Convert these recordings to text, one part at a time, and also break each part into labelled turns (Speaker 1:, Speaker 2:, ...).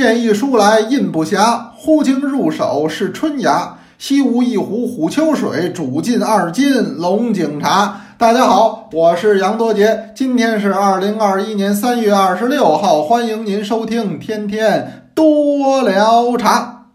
Speaker 1: 见一书来印不暇，忽经入手是春芽。西吴一壶虎丘水，煮尽二斤龙井茶。大家好，我是杨多杰，今天是二零二一年三月二十六号，欢迎您收听天天多聊茶。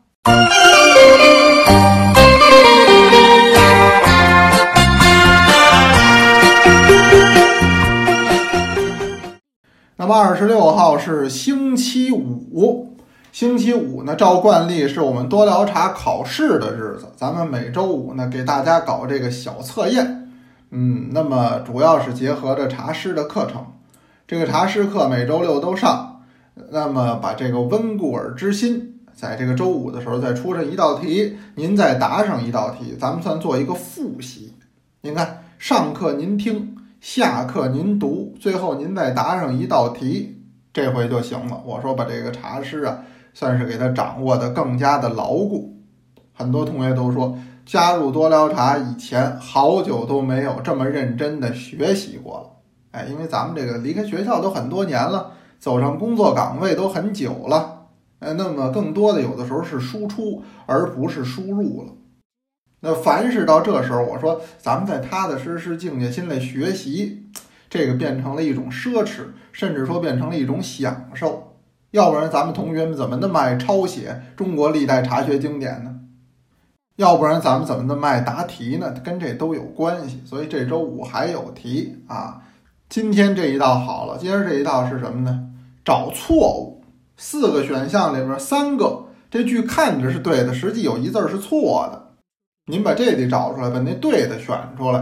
Speaker 1: 那么二十六号是星期五，星期五呢，照惯例是我们多聊茶考试的日子，咱们每周五呢给大家搞这个小测验，嗯，那么主要是结合着茶师的课程，这个茶师课每周六都上，那么把这个温故而知新，在这个周五的时候再出上一道题，您再答上一道题，咱们算做一个复习。您看，上课您听。下课您读，最后您再答上一道题，这回就行了。我说把这个茶师啊，算是给他掌握的更加的牢固。很多同学都说，加入多聊茶以前，好久都没有这么认真的学习过了。哎，因为咱们这个离开学校都很多年了，走上工作岗位都很久了。哎，那么更多的有的时候是输出，而不是输入了。那凡是到这时候，我说咱们再踏踏实实、静下心来学习，这个变成了一种奢侈，甚至说变成了一种享受。要不然咱们同学们怎么那么爱抄写中国历代茶学经典呢？要不然咱们怎么那么爱答题呢？跟这都有关系。所以这周五还有题啊。今天这一道好了，今儿这一道是什么呢？找错误。四个选项里边三个这句看着是对的，实际有一字是错的。您把这得找出来，把那对的选出来，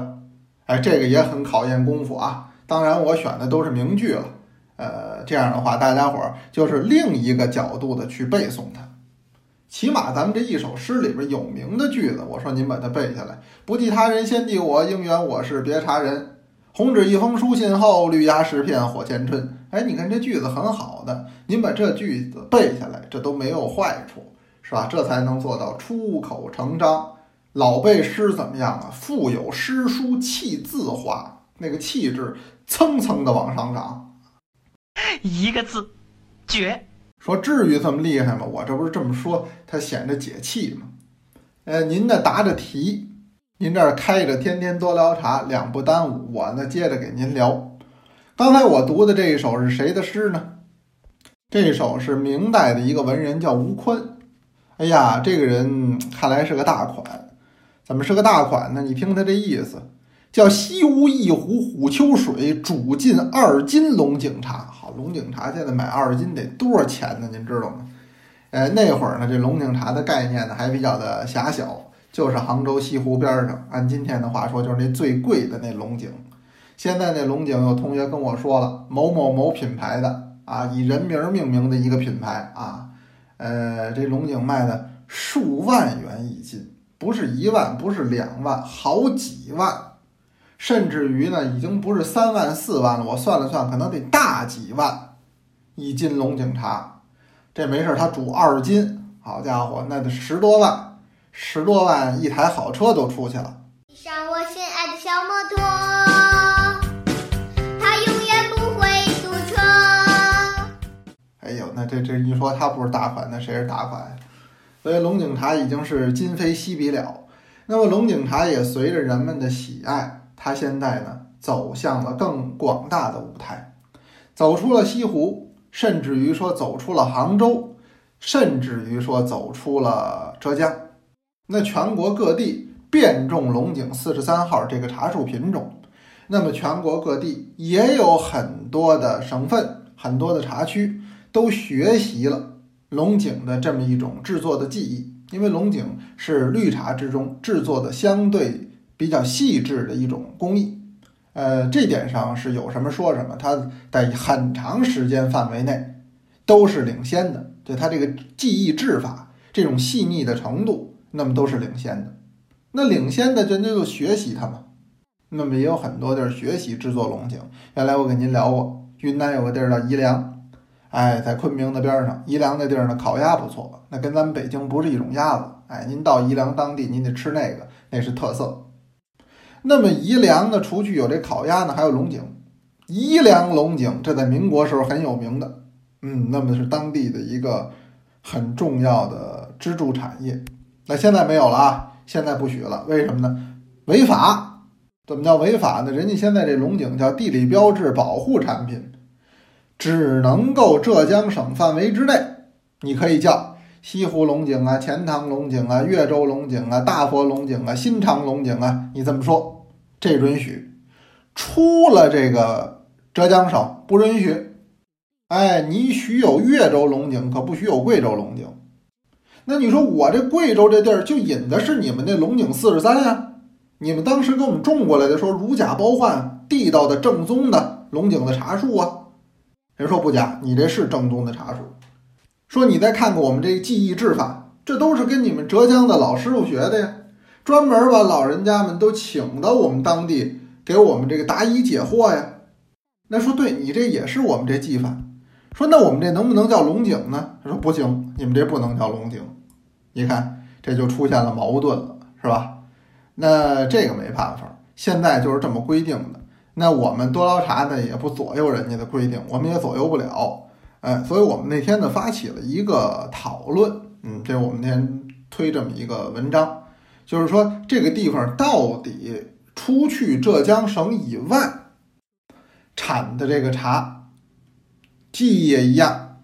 Speaker 1: 哎，这个也很考验功夫啊。当然，我选的都是名句了，呃，这样的话，大家伙儿就是另一个角度的去背诵它。起码咱们这一首诗里边有名的句子，我说您把它背下来。不记他人先记我，应缘我是别查人。红纸一封书信后，绿芽十片火前春。哎，你看这句子很好的，您把这句子背下来，这都没有坏处，是吧？这才能做到出口成章。老背诗怎么样啊？腹有诗书气自华，那个气质蹭蹭的往上涨。
Speaker 2: 一个字，绝。
Speaker 1: 说至于这么厉害吗？我这不是这么说，他显着解气吗？呃，您呢答着题，您这儿开着天天多聊茶，两不耽误。我呢接着给您聊。刚才我读的这一首是谁的诗呢？这首是明代的一个文人，叫吴宽。哎呀，这个人看来是个大款。怎么是个大款呢？你听他这意思，叫西屋一壶虎丘水，煮尽二斤龙井茶。好，龙井茶现在买二斤得多少钱呢？您知道吗？呃，那会儿呢，这龙井茶的概念呢还比较的狭小，就是杭州西湖边上，按今天的话说，就是那最贵的那龙井。现在那龙井，有同学跟我说了，某某某品牌的啊，以人名命名的一个品牌啊，呃，这龙井卖的数万元一斤。不是一万，不是两万，好几万，甚至于呢，已经不是三万四万了。我算了算，可能得大几万一斤龙井茶。这没事，他煮二斤，好家伙，那得十多万，十多万一台好车都出去了。
Speaker 3: 上我心爱的小摩托，它永远不会堵车。
Speaker 1: 哎呦，那这这一说他不是大款，那谁是大款？所以龙井茶已经是今非昔比了。那么龙井茶也随着人们的喜爱，它现在呢走向了更广大的舞台，走出了西湖，甚至于说走出了杭州，甚至于说走出了浙江。那全国各地变种龙井四十三号这个茶树品种，那么全国各地也有很多的省份、很多的茶区都学习了。龙井的这么一种制作的技艺，因为龙井是绿茶之中制作的相对比较细致的一种工艺，呃，这点上是有什么说什么，它在很长时间范围内都是领先的，就它这个技艺制法这种细腻的程度，那么都是领先的。那领先的，人家就学习它嘛。那么也有很多地儿学习制作龙井。原来我跟您聊过，云南有个地儿叫宜良。哎，在昆明的边上，宜良那地儿呢，烤鸭不错，那跟咱们北京不是一种鸭子。哎，您到宜良当地，您得吃那个，那是特色。那么宜良呢，除去有这烤鸭呢，还有龙井。宜良龙井，这在民国时候很有名的。嗯，那么是当地的一个很重要的支柱产业。那现在没有了啊，现在不许了，为什么呢？违法。怎么叫违法呢？人家现在这龙井叫地理标志保护产品，只能够浙江省范围之内，你可以叫西湖龙井啊、钱塘龙井啊、越州龙井啊、大佛龙井啊、新昌龙井啊，你这么说，这允许。出了这个浙江省不允许。哎，你许有越州龙井，可不许有贵州龙井。那你说我这贵州这地儿就引的是你们那龙井四十三呀？你们当时给我们种过来的，说如假包换，地道的正宗的龙井的茶树啊。人说不假，你这是正宗的茶树。说你再看看我们这技艺制法，这都是跟你们浙江的老师傅学的呀。专门把老人家们都请到我们当地，给我们这个答疑解惑呀。那说对你这也是我们这技法。说那我们这能不能叫龙井呢？他说不行，你们这不能叫龙井。你看这就出现了矛盾了，是吧？那这个没办法，现在就是这么规定的。那我们多捞茶呢也不左右人家的规定，我们也左右不了。哎，所以我们那天呢发起了一个讨论，嗯，这我们那天推这么一个文章，就是说这个地方到底出去浙江省以外产的这个茶，技艺也一样，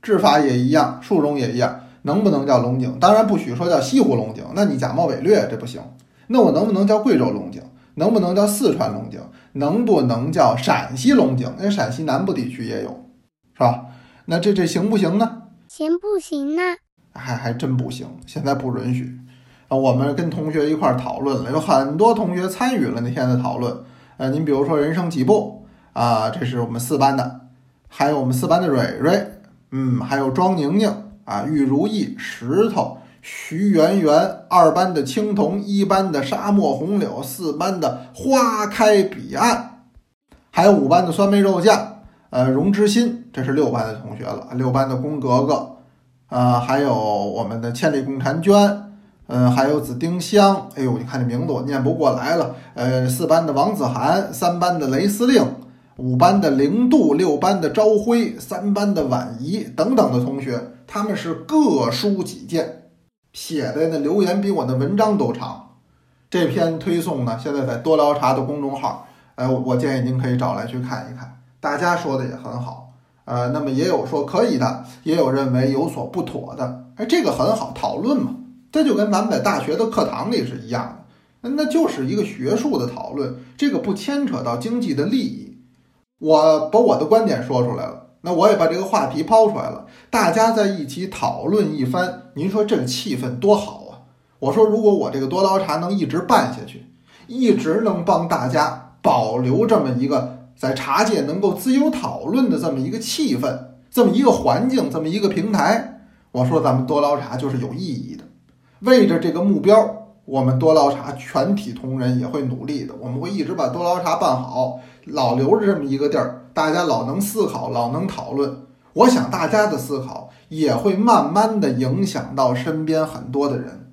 Speaker 1: 制法也一样，树种也一样，能不能叫龙井？当然不许说叫西湖龙井，那你假冒伪劣这不行。那我能不能叫贵州龙井？能不能叫四川龙井？能不能叫陕西龙井？因为陕西南部地区也有，是吧？那这这行不行呢？
Speaker 3: 行不行呢？
Speaker 1: 还还真不行，现在不允许。我们跟同学一块儿讨论了，有很多同学参与了那天的讨论。呃，您比如说人生几步啊，这是我们四班的，还有我们四班的蕊蕊，嗯，还有庄宁宁啊，玉如意，石头。徐媛媛，二班的青铜，一班的沙漠红柳，四班的花开彼岸，还有五班的酸梅肉酱，呃，荣之心，这是六班的同学了。六班的宫格格，啊，还有我们的千里共婵娟，嗯，还有紫丁香。哎呦，你看这名字我念不过来了。呃，四班的王子涵，三班的雷司令，五班的零度，六班的朝晖，三班的婉仪等等的同学，他们是各抒己见。写的那留言比我的文章都长，这篇推送呢，现在在多聊茶的公众号，哎，我建议您可以找来去看一看，大家说的也很好，呃，那么也有说可以的，也有认为有所不妥的，哎，这个很好讨论嘛，这就跟咱们在大学的课堂里是一样的，那就是一个学术的讨论，这个不牵扯到经济的利益，我把我的观点说出来了。那我也把这个话题抛出来了，大家在一起讨论一番，您说这个气氛多好啊！我说，如果我这个多捞茶能一直办下去，一直能帮大家保留这么一个在茶界能够自由讨论的这么一个气氛，这么一个环境，这么一个平台，我说咱们多捞茶就是有意义的。为着这个目标，我们多捞茶全体同仁也会努力的，我们会一直把多捞茶办好，老留着这么一个地儿。大家老能思考，老能讨论，我想大家的思考也会慢慢的影响到身边很多的人，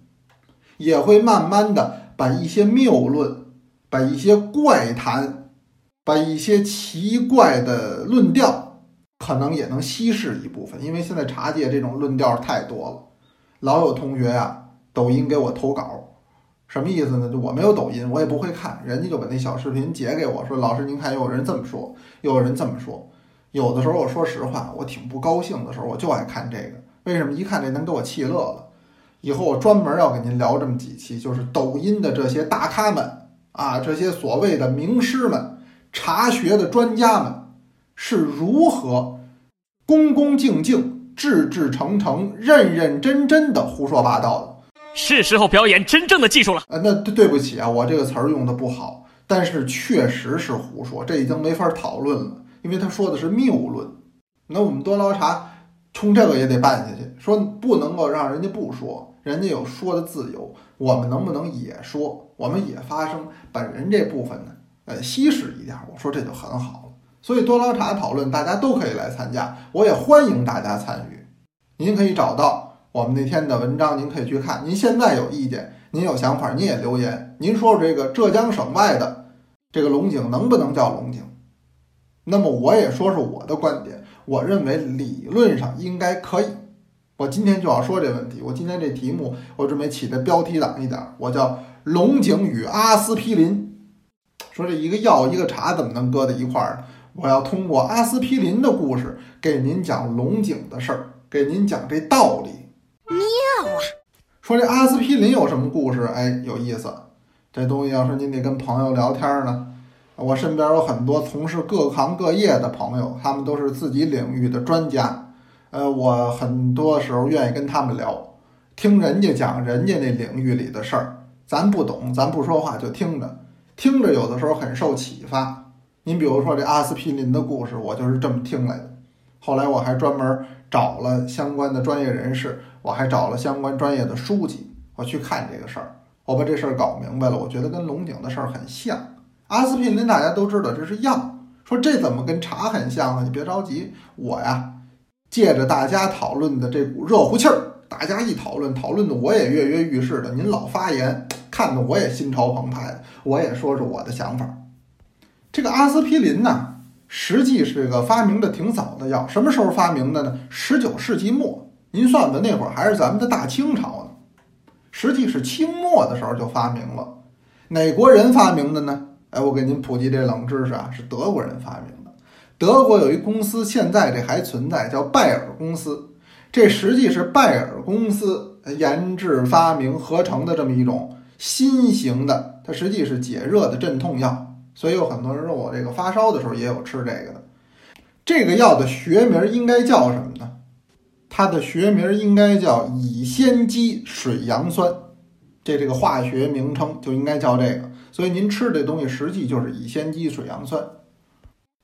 Speaker 1: 也会慢慢的把一些谬论、把一些怪谈、把一些奇怪的论调，可能也能稀释一部分。因为现在茶界这种论调太多了，老有同学呀，抖音给我投稿。什么意思呢？就我没有抖音，我也不会看，人家就把那小视频截给我说：“老师，您看，有人这么说，有人这么说。”有的时候，我说实话，我挺不高兴的时候，我就爱看这个。为什么？一看这能给我气乐了。以后我专门要跟您聊这么几期，就是抖音的这些大咖们啊，这些所谓的名师们、茶学的专家们是如何恭恭敬敬、至至诚诚、认认真真的胡说八道的。
Speaker 2: 是时候表演真正的技术了。
Speaker 1: 呃，那对对不起啊，我这个词儿用的不好，但是确实是胡说，这已经没法讨论了，因为他说的是谬论。那我们多捞茶，冲这个也得办下去，说不能够让人家不说，人家有说的自由，我们能不能也说，我们也发声，把人这部分呢，呃，稀释一点？我说这就很好了。所以多捞茶讨论，大家都可以来参加，我也欢迎大家参与。您可以找到。我们那天的文章您可以去看。您现在有意见，您有想法，您也留言。您说说这个浙江省外的这个龙井能不能叫龙井？那么我也说说我的观点。我认为理论上应该可以，我今天就要说这问题。我今天这题目我准备起的标题党一点，我叫“龙井与阿司匹林”。说这一个药一个茶怎么能搁在一块儿？我要通过阿司匹林的故事给您讲龙井的事儿，给您讲这道理。
Speaker 3: 妙啊！
Speaker 1: 说这阿司匹林有什么故事？哎，有意思。这东西要是您得跟朋友聊天呢，我身边有很多从事各行各业的朋友，他们都是自己领域的专家。呃，我很多时候愿意跟他们聊，听人家讲人家那领域里的事儿，咱不懂，咱不说话就听着，听着有的时候很受启发。您比如说这阿司匹林的故事，我就是这么听来的。后来我还专门找了相关的专业人士，我还找了相关专业的书籍，我去看这个事儿，我把这事儿搞明白了。我觉得跟龙井的事儿很像。阿司匹林大家都知道这是药，说这怎么跟茶很像呢？你别着急，我呀。借着大家讨论的这股热乎气儿，大家一讨论，讨论的我也跃跃欲试的。您老发言，看得我也心潮澎湃的。我也说说我的想法。这个阿司匹林呢，实际是个发明的挺早的药。什么时候发明的呢？十九世纪末。您算算，那会儿还是咱们的大清朝呢。实际是清末的时候就发明了。哪国人发明的呢？哎，我给您普及这冷知识啊，是德国人发明的。德国有一公司，现在这还存在，叫拜耳公司。这实际是拜耳公司研制发明合成的这么一种新型的，它实际是解热的镇痛药。所以有很多人说我这个发烧的时候也有吃这个的。这个药的学名应该叫什么呢？它的学名应该叫乙酰基水杨酸，这这个化学名称就应该叫这个。所以您吃这东西实际就是乙酰基水杨酸。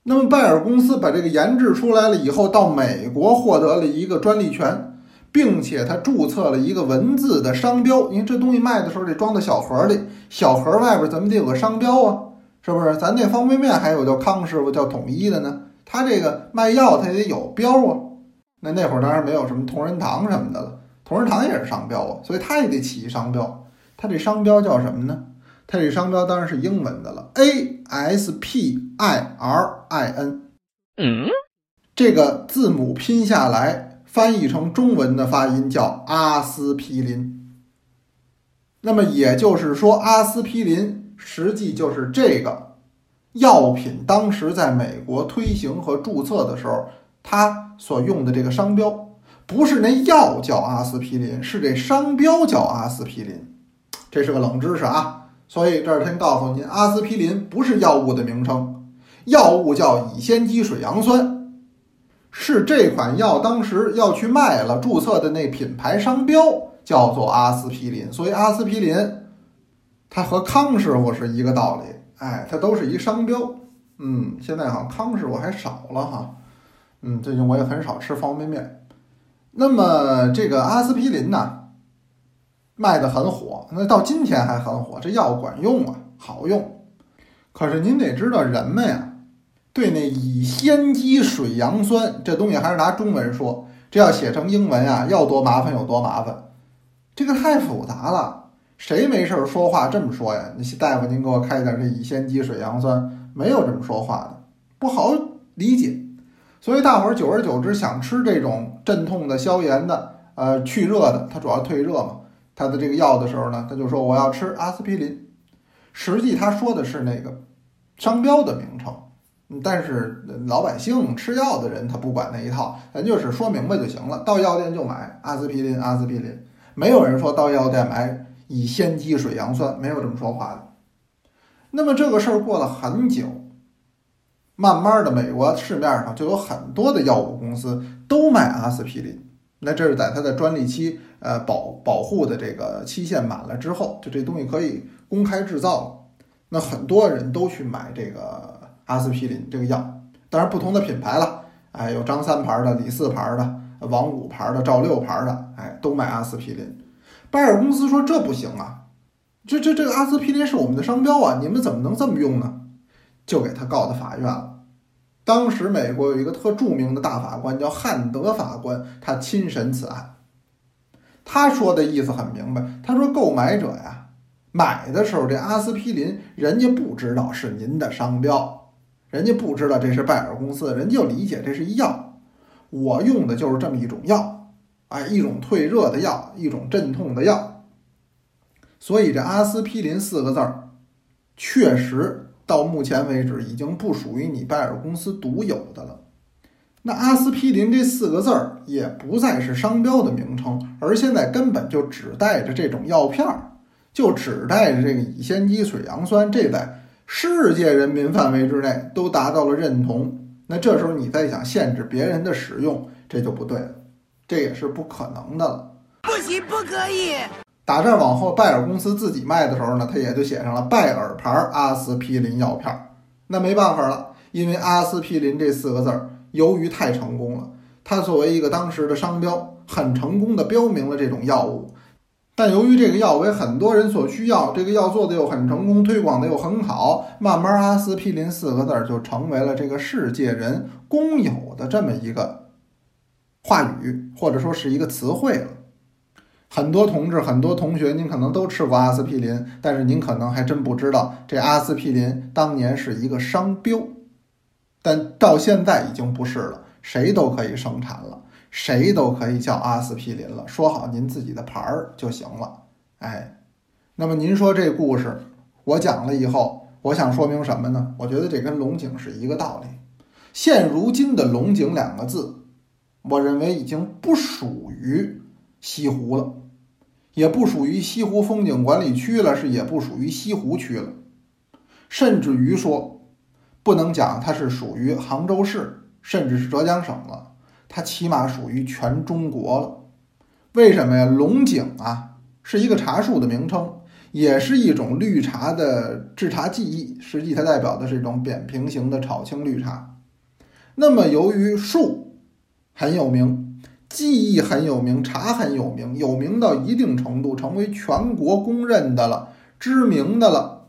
Speaker 1: 那么拜耳公司把这个研制出来了以后，到美国获得了一个专利权，并且他注册了一个文字的商标。因为这东西卖的时候得装到小盒里，小盒外边怎么得有个商标啊？是不是？咱那方便面还有叫康师傅叫统一的呢，他这个卖药他也得有标啊。那那会儿当然没有什么同仁堂什么的了，同仁堂也是商标啊，所以他也得起一商标。他这商标叫什么呢？它这商标当然是英文的了，A S P I R I N，
Speaker 2: 嗯，
Speaker 1: 这个字母拼下来翻译成中文的发音叫阿司匹林。那么也就是说，阿司匹林实际就是这个药品当时在美国推行和注册的时候，它所用的这个商标，不是那药叫阿司匹林，是这商标叫阿司匹林。这是个冷知识啊。所以这儿先告诉您，阿司匹林不是药物的名称，药物叫乙酰基水杨酸，是这款药当时要去卖了，注册的那品牌商标叫做阿司匹林。所以阿司匹林，它和康师傅是一个道理，哎，它都是一商标。嗯，现在好像康师傅还少了哈，嗯，最近我也很少吃方便面。那么这个阿司匹林呢？卖的很火，那到今天还很火。这药管用啊，好用。可是您得知道，人们呀，对那乙酰基水杨酸这东西还是拿中文说，这要写成英文啊，要多麻烦有多麻烦。这个太复杂了，谁没事儿说话这么说呀？那大夫，您给我开点这乙酰基水杨酸，没有这么说话的，不好理解。所以大伙儿久而久之想吃这种镇痛的、消炎的、呃去热的，它主要退热嘛。他的这个药的时候呢，他就说我要吃阿司匹林，实际他说的是那个商标的名称，但是老百姓吃药的人他不管那一套，咱就是说明白就行了。到药店就买阿司匹林，阿司匹林，没有人说到药店买乙酰基水杨酸，没有这么说话的。那么这个事儿过了很久，慢慢的美国市面上就有很多的药物公司都卖阿司匹林。那这是在它的专利期，呃，保保护的这个期限满了之后，就这东西可以公开制造了。那很多人都去买这个阿司匹林这个药，当然不同的品牌了，哎，有张三牌的、李四牌的、王五牌的、赵六牌的，哎，都买阿司匹林。拜耳公司说这不行啊，这这这个阿司匹林是我们的商标啊，你们怎么能这么用呢？就给他告到法院了。当时美国有一个特著名的大法官叫汉德法官，他亲审此案。他说的意思很明白，他说购买者呀，买的时候这阿司匹林，人家不知道是您的商标，人家不知道这是拜耳公司，人家就理解这是一药，我用的就是这么一种药，哎，一种退热的药，一种镇痛的药。所以这阿司匹林四个字儿，确实到目前为止已经不属于你拜耳公司独有的了。那阿司匹林这四个字儿也不再是商标的名称，而现在根本就只带着这种药片儿，就只带着这个乙酰基水杨酸，这在世界人民范围之内都达到了认同。那这时候你再想限制别人的使用，这就不对了，这也是不可能的了。
Speaker 4: 不行，不可以。
Speaker 1: 打这儿往后，拜耳公司自己卖的时候呢，他也就写上了拜耳牌阿司匹林药片儿。那没办法了，因为阿司匹林这四个字儿。由于太成功了，它作为一个当时的商标，很成功的标明了这种药物。但由于这个药为很多人所需要，这个药做的又很成功，推广的又很好，慢慢阿司匹林四个字儿就成为了这个世界人公有的这么一个话语，或者说是一个词汇了。很多同志、很多同学，您可能都吃过阿司匹林，但是您可能还真不知道，这阿司匹林当年是一个商标。但到现在已经不是了，谁都可以生产了，谁都可以叫阿司匹林了。说好您自己的牌儿就行了。哎，那么您说这故事我讲了以后，我想说明什么呢？我觉得这跟龙井是一个道理。现如今的龙井两个字，我认为已经不属于西湖了，也不属于西湖风景管理区了，是也不属于西湖区了，甚至于说。不能讲它是属于杭州市，甚至是浙江省了，它起码属于全中国了。为什么呀？龙井啊，是一个茶树的名称，也是一种绿茶的制茶技艺。实际它代表的是一种扁平型的炒青绿茶。那么由于树很有名，技艺很有名，茶很有名，有名到一定程度，成为全国公认的了，知名的了。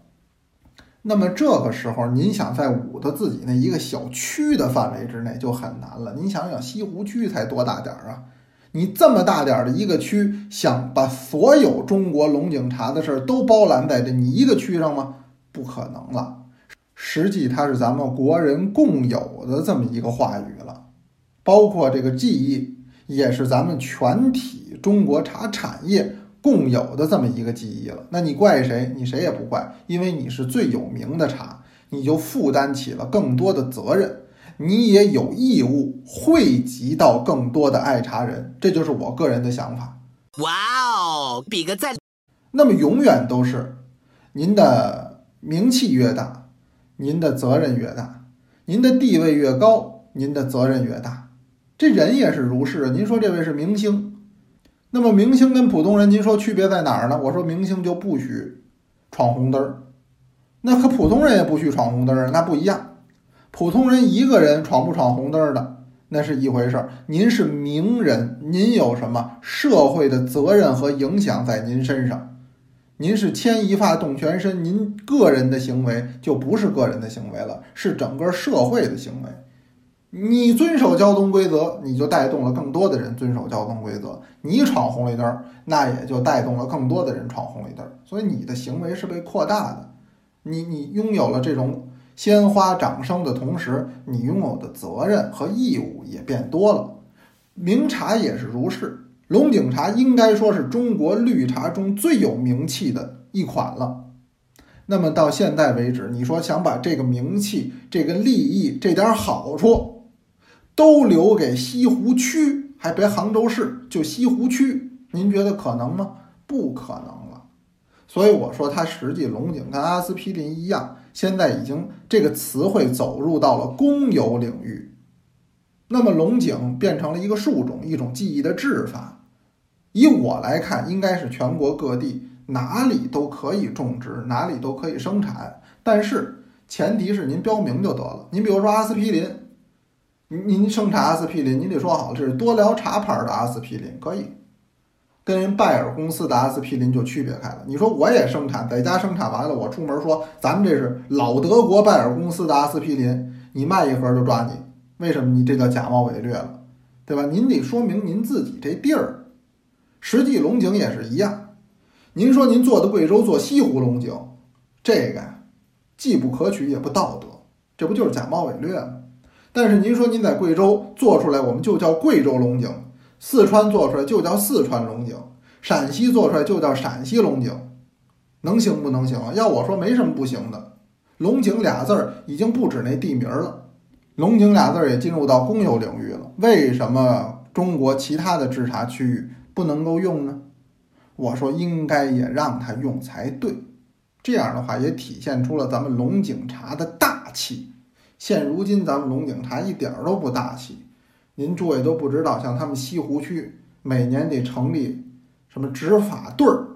Speaker 1: 那么这个时候，您想在捂的自己那一个小区的范围之内就很难了。您想想，西湖区才多大点儿啊？你这么大点儿的一个区，想把所有中国龙井茶的事儿都包揽在这你一个区上吗？不可能了。实际它是咱们国人共有的这么一个话语了，包括这个技艺，也是咱们全体中国茶产业。共有的这么一个记忆了，那你怪谁？你谁也不怪，因为你是最有名的茶，你就负担起了更多的责任，你也有义务惠及到更多的爱茶人，这就是我个人的想法。
Speaker 4: 哇哦，比个赞！
Speaker 1: 那么永远都是，您的名气越大，您的责任越大，您的地位越高，您的责任越大。这人也是如是啊，您说这位是明星。那么明星跟普通人，您说区别在哪儿呢？我说明星就不许闯红灯儿，那可普通人也不许闯红灯儿，那不一样。普通人一个人闯不闯红灯儿的那是一回事儿，您是名人，您有什么社会的责任和影响在您身上，您是牵一发动全身，您个人的行为就不是个人的行为了，是整个社会的行为。你遵守交通规则，你就带动了更多的人遵守交通规则。你闯红绿灯，那也就带动了更多的人闯红绿灯。所以你的行为是被扩大的。你你拥有了这种鲜花掌声的同时，你拥有的责任和义务也变多了。名茶也是如是，龙井茶应该说是中国绿茶中最有名气的一款了。那么到现在为止，你说想把这个名气、这个利益、这点好处。都留给西湖区，还别杭州市，就西湖区，您觉得可能吗？不可能了。所以我说，它实际龙井跟阿司匹林一样，现在已经这个词汇走入到了公有领域。那么龙井变成了一个树种，一种技艺的制法。以我来看，应该是全国各地哪里都可以种植，哪里都可以生产。但是前提是您标明就得了。您比如说阿司匹林。您您生产阿司匹林，您得说好这是多辽茶牌的阿司匹林，可以跟人拜耳公司的阿司匹林就区别开了。你说我也生产，在家生产完了，我出门说咱们这是老德国拜耳公司的阿司匹林，你卖一盒就抓你，为什么？你这叫假冒伪劣了，对吧？您得说明您自己这地儿。实际龙井也是一样，您说您做的贵州做西湖龙井，这个既不可取也不道德，这不就是假冒伪劣吗？但是您说您在贵州做出来，我们就叫贵州龙井，四川做出来就叫四川龙井，陕西做出来就叫陕西龙井，能行不能行啊？要我说没什么不行的。龙井俩字儿已经不止那地名了，龙井俩字儿也进入到公有领域了。为什么中国其他的制茶区域不能够用呢？我说应该也让他用才对，这样的话也体现出了咱们龙井茶的大气。现如今咱们龙井茶一点儿都不大气，您诸位都不知道，像他们西湖区每年得成立什么执法队儿，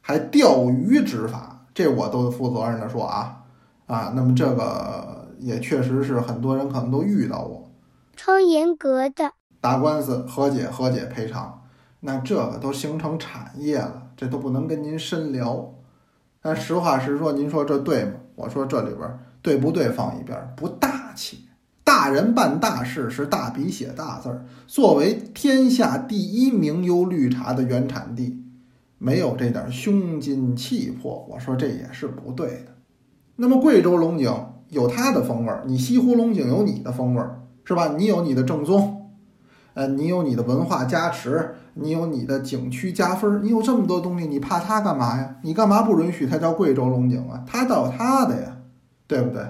Speaker 1: 还钓鱼执法，这我都负责任的说啊。啊，那么这个也确实是很多人可能都遇到过，
Speaker 3: 超严格的
Speaker 1: 打官司和解和解赔偿，那这个都形成产业了，这都不能跟您深聊。但实话实说，您说这对吗？我说这里边对不对放一边，不大气。大人办大事是大笔写大字儿。作为天下第一名优绿茶的原产地，没有这点胸襟气魄，我说这也是不对的。那么贵州龙井有它的风味儿，你西湖龙井有你的风味儿，是吧？你有你的正宗，呃，你有你的文化加持，你有你的景区加分儿，你有这么多东西，你怕它干嘛呀？你干嘛不允许它叫贵州龙井啊？它倒有它的呀，对不对？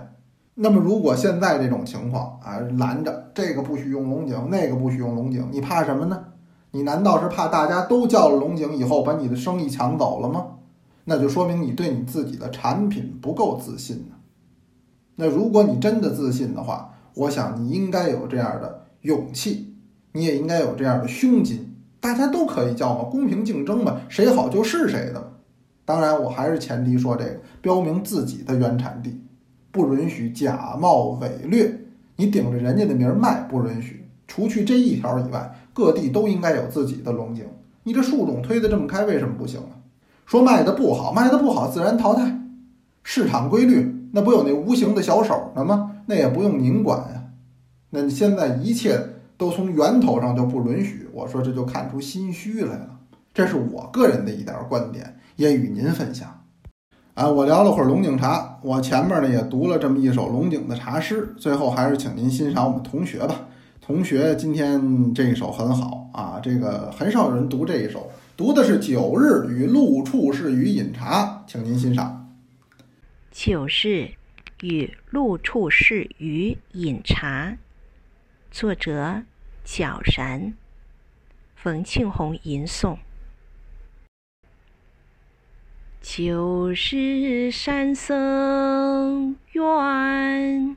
Speaker 1: 那么如果现在这种情况啊，拦着这个不许用龙井，那个不许用龙井，你怕什么呢？你难道是怕大家都叫了龙井以后把你的生意抢走了吗？那就说明你对你自己的产品不够自信呢。那如果你真的自信的话，我想你应该有这样的勇气，你也应该有这样的胸襟。大家都可以叫嘛，公平竞争嘛，谁好就是谁的。当然，我还是前提说这个，标明自己的原产地，不允许假冒伪劣。你顶着人家的名儿卖不允许。除去这一条以外，各地都应该有自己的龙井。你这树种推得这么开，为什么不行啊？说卖的不好，卖的不好自然淘汰，市场规律，那不有那无形的小手呢吗？那也不用您管呀。那现在一切都从源头上就不允许，我说这就看出心虚来了。这是我个人的一点观点，也与您分享。啊，我聊了会儿龙井茶，我前面呢也读了这么一首龙井的茶诗，最后还是请您欣赏我们同学吧。同学今天这一首很好啊，这个很少有人读这一首。读的是《九日与陆处士与饮茶》，请您欣赏。
Speaker 5: 九日与陆处士与饮茶，作者皎然，冯庆红吟诵。旧时山僧院，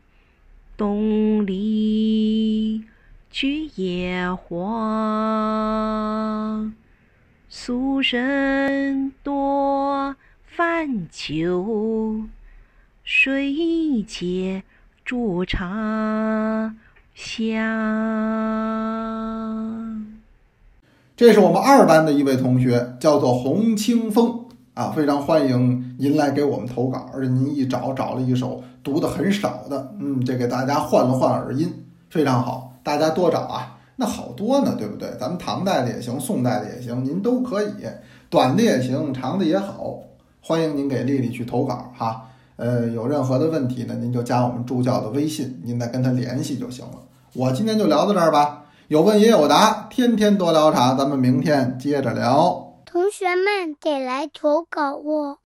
Speaker 5: 东篱居野花。俗人多泛酒，谁解煮茶香？
Speaker 1: 这是我们二班的一位同学，叫做洪清风啊，非常欢迎您来给我们投稿。而且您一找找了一首读的很少的，嗯，这给大家换了换耳音，非常好，大家多找啊。那好多呢，对不对？咱们唐代的也行，宋代的也行，您都可以，短的也行，长的也好。欢迎您给丽丽去投稿哈。呃，有任何的问题呢，您就加我们助教的微信，您再跟他联系就行了。我今天就聊到这儿吧，有问也有答，天天多聊茶，咱们明天接着聊。
Speaker 3: 同学们得来投稿哦。